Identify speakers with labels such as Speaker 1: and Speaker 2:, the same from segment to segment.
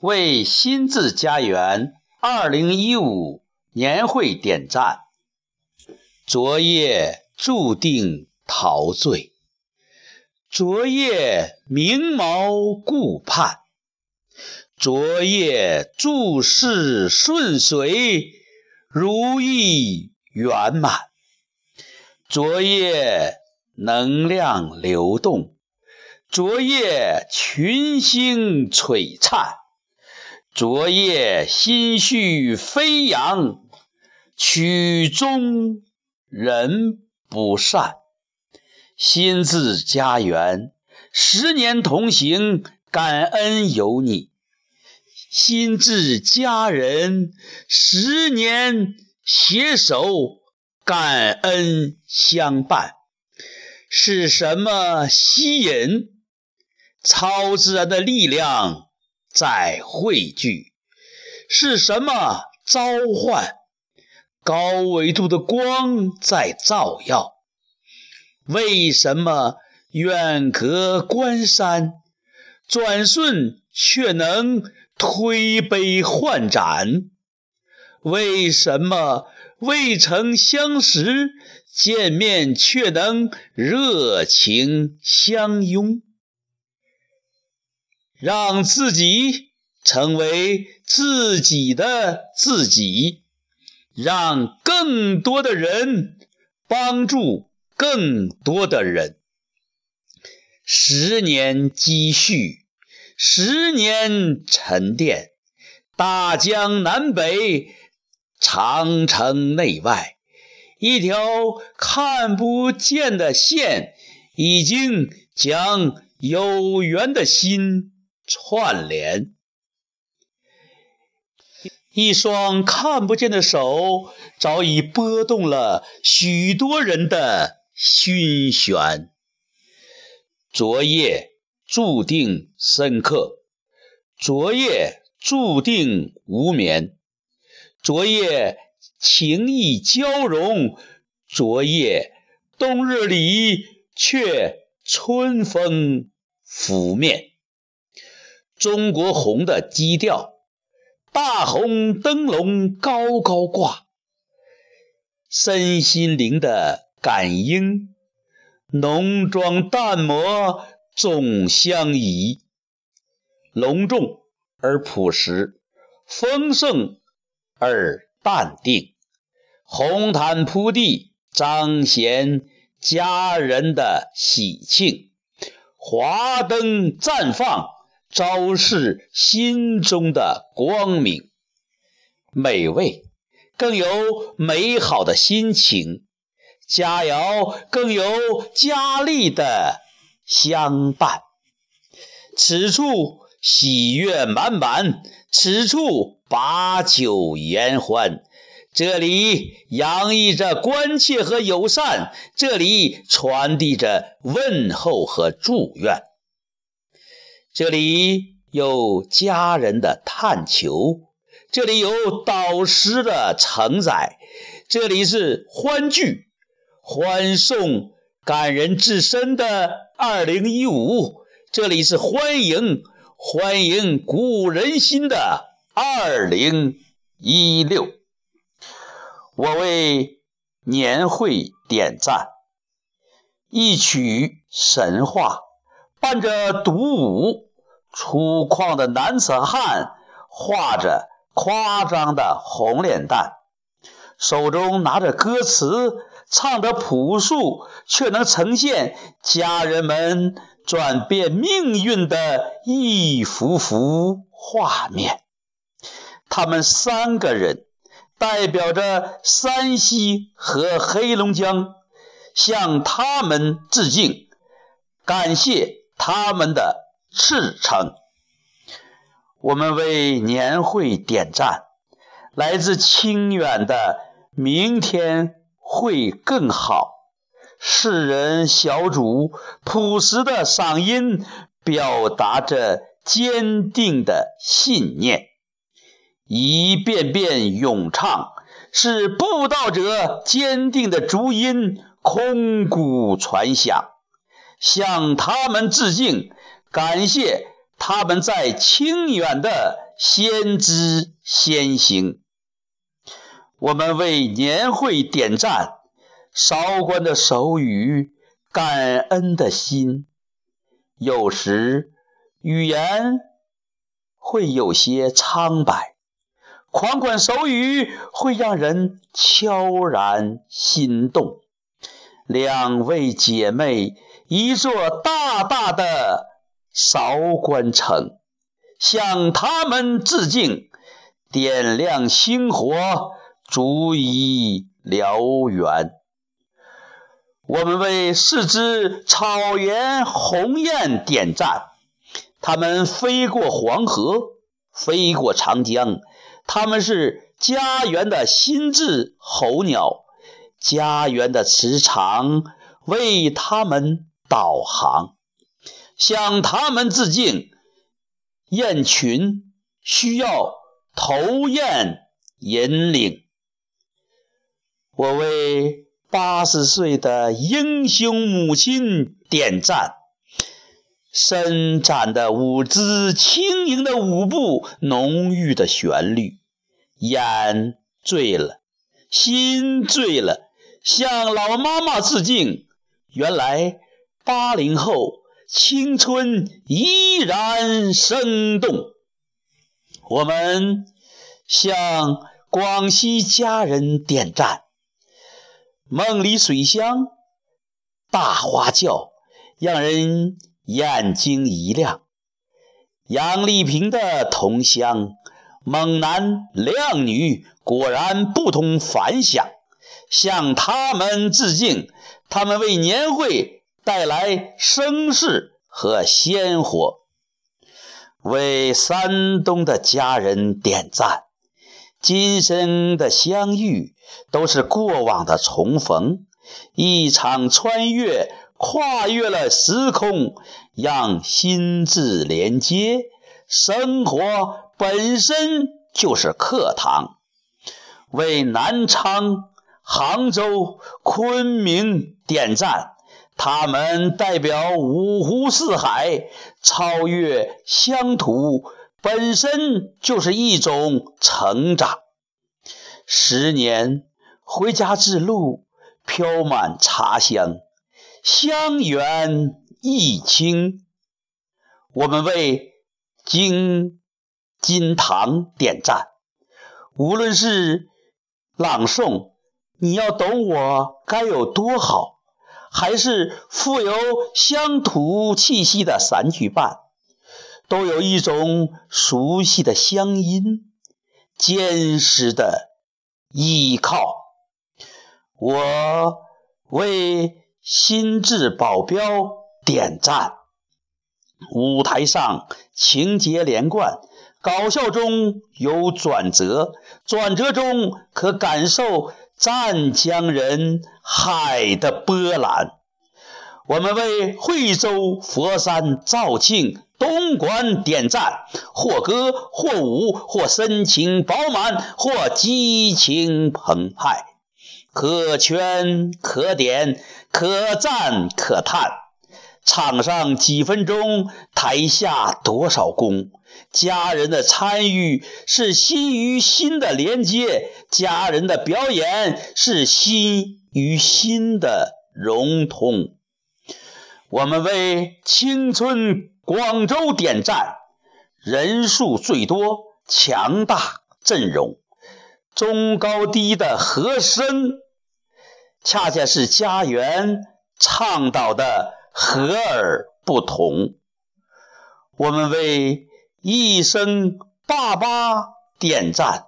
Speaker 1: 为新字家园二零一五年会点赞。昨夜注定陶醉，昨夜明眸顾盼，昨夜诸事顺遂，如意圆满。昨夜能量流动，昨夜群星璀璨。昨夜心绪飞扬，曲终人不散。心自家园，十年同行，感恩有你。心自家人，十年携手，感恩相伴。是什么吸引？超自然的力量。在汇聚，是什么召唤？高维度的光在照耀。为什么远隔关山，转瞬却能推杯换盏？为什么未曾相识，见面却能热情相拥？让自己成为自己的自己，让更多的人帮助更多的人。十年积蓄，十年沉淀，大江南北，长城内外，一条看不见的线，已经将有缘的心。串联，一双看不见的手早已拨动了许多人的心弦。昨夜注定深刻，昨夜注定无眠，昨夜情意交融，昨夜冬日里却春风拂面。中国红的基调，大红灯笼高高挂，身心灵的感应，浓妆淡抹总相宜，隆重而朴实，丰盛而淡定，红毯铺地，彰显家人的喜庆，华灯绽放。昭示心中的光明，美味更有美好的心情，佳肴更有佳丽的相伴。此处喜悦满满，此处把酒言欢，这里洋溢着关切和友善，这里传递着问候和祝愿。这里有家人的探求，这里有导师的承载，这里是欢聚、欢送、感人至深的二零一五，这里是欢迎、欢迎鼓舞人心的二零一六。我为年会点赞，一曲神话伴着独舞。粗犷的男子汉画着夸张的红脸蛋，手中拿着歌词，唱得朴素，却能呈现家人们转变命运的一幅幅画面。他们三个人代表着山西和黑龙江，向他们致敬，感谢他们的。赤诚，我们为年会点赞。来自清远的明天会更好。世人小主朴实的嗓音，表达着坚定的信念。一遍遍咏唱，是布道者坚定的足音，空谷传响。向他们致敬。感谢他们在清远的先知先行。我们为年会点赞，韶关的手语，感恩的心。有时语言会有些苍白，款款手语会让人悄然心动。两位姐妹，一座大大的韶关城，向他们致敬，点亮星火。足以燎原。我们为四只草原鸿雁点赞，它们飞过黄河，飞过长江，它们是家园的心智候鸟，家园的磁场为它们导航，向他们致敬。雁群需要头雁引领。我为八十岁的英雄母亲点赞，伸展的舞姿，轻盈的舞步，浓郁的旋律，眼醉了，心醉了，向老妈妈致敬。原来八零后青春依然生动。我们向广西家人点赞。梦里水乡，大花轿，让人眼睛一亮。杨丽萍的同乡，猛男靓女，果然不同凡响。向他们致敬，他们为年会带来声势和鲜活。为山东的家人点赞。今生的相遇都是过往的重逢，一场穿越跨越了时空，让心智连接。生活本身就是课堂。为南昌、杭州、昆明点赞，他们代表五湖四海，超越乡土。本身就是一种成长。十年回家之路，飘满茶香，香远益清。我们为金金堂点赞。无论是朗诵“你要懂我该有多好”，还是富有乡土气息的散曲伴。都有一种熟悉的乡音，坚实的依靠。我为心智保镖点赞。舞台上情节连贯，搞笑中有转折，转折中可感受湛江人海的波澜。我们为惠州、佛山、肇庆。东莞点赞，或歌或舞，或深情饱满，或激情澎湃，可圈可点，可赞可叹。场上几分钟，台下多少功？家人的参与是心与心的连接，家人的表演是心与心的融通。我们为青春。广州点赞，人数最多，强大阵容，中高低的和声，恰恰是家园倡导的和而不同。我们为一声爸爸点赞，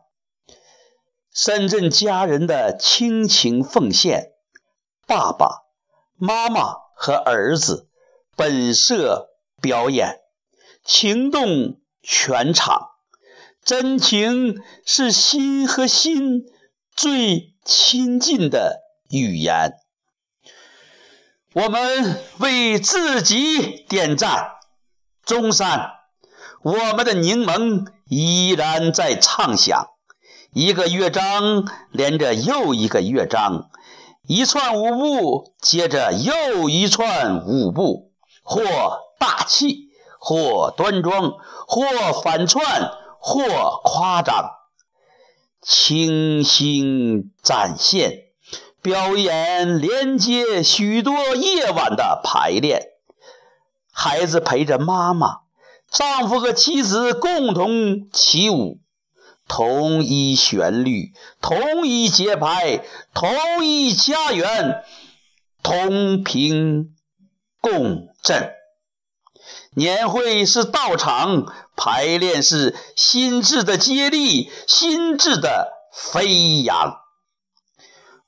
Speaker 1: 深圳家人的亲情奉献，爸爸妈妈和儿子本色。表演情动全场，真情是心和心最亲近的语言。我们为自己点赞。中山，我们的柠檬依然在唱响，一个乐章连着又一个乐章，一串舞步接着又一串舞步，或。大气，或端庄，或反串，或夸张，清新展现，表演连接许多夜晚的排练。孩子陪着妈妈，丈夫和妻子共同起舞，同一旋律，同一节拍，同一家园，同频共振。年会是道场，排练是心智的接力，心智的飞扬。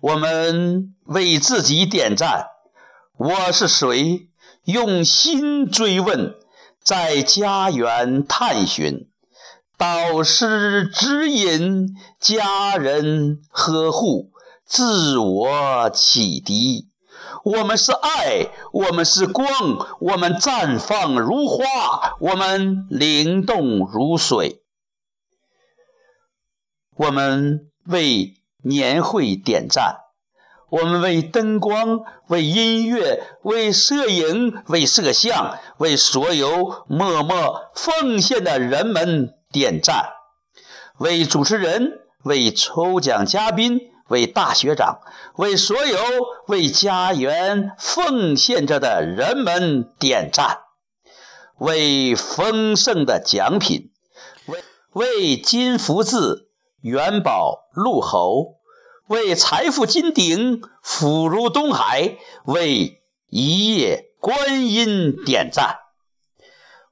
Speaker 1: 我们为自己点赞，我是谁？用心追问，在家园探寻，导师指引，家人呵护，自我启迪。我们是爱，我们是光，我们绽放如花，我们灵动如水。我们为年会点赞。我们为灯光、为音乐、为摄影、为摄像、为所有默默奉献的人们点赞；为主持人、为抽奖嘉宾、为大学长、为所有为家园奉献着的人们点赞；为丰盛的奖品，为为金福字、元宝、鹿侯。为财富金鼎，福如东海；为一夜观音点赞。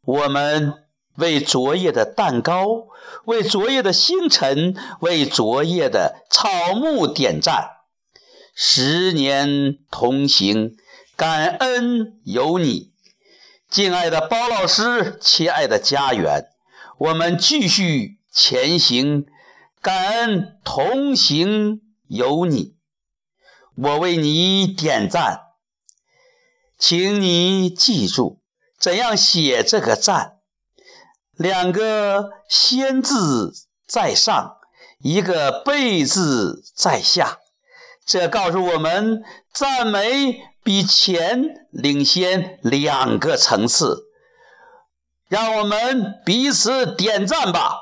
Speaker 1: 我们为昨夜的蛋糕，为昨夜的星辰，为昨夜的草木点赞。十年同行，感恩有你，敬爱的包老师，亲爱的家园，我们继续前行，感恩同行。有你，我为你点赞，请你记住怎样写这个赞。两个先字在上，一个被字在下，这告诉我们赞美比钱领先两个层次。让我们彼此点赞吧，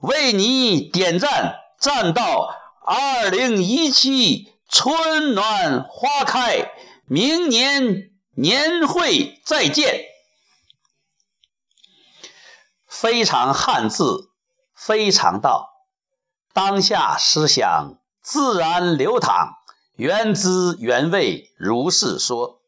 Speaker 1: 为你点赞，赞到。二零一七春暖花开，明年年会再见。非常汉字，非常道，当下思想自然流淌，原汁原味如是说。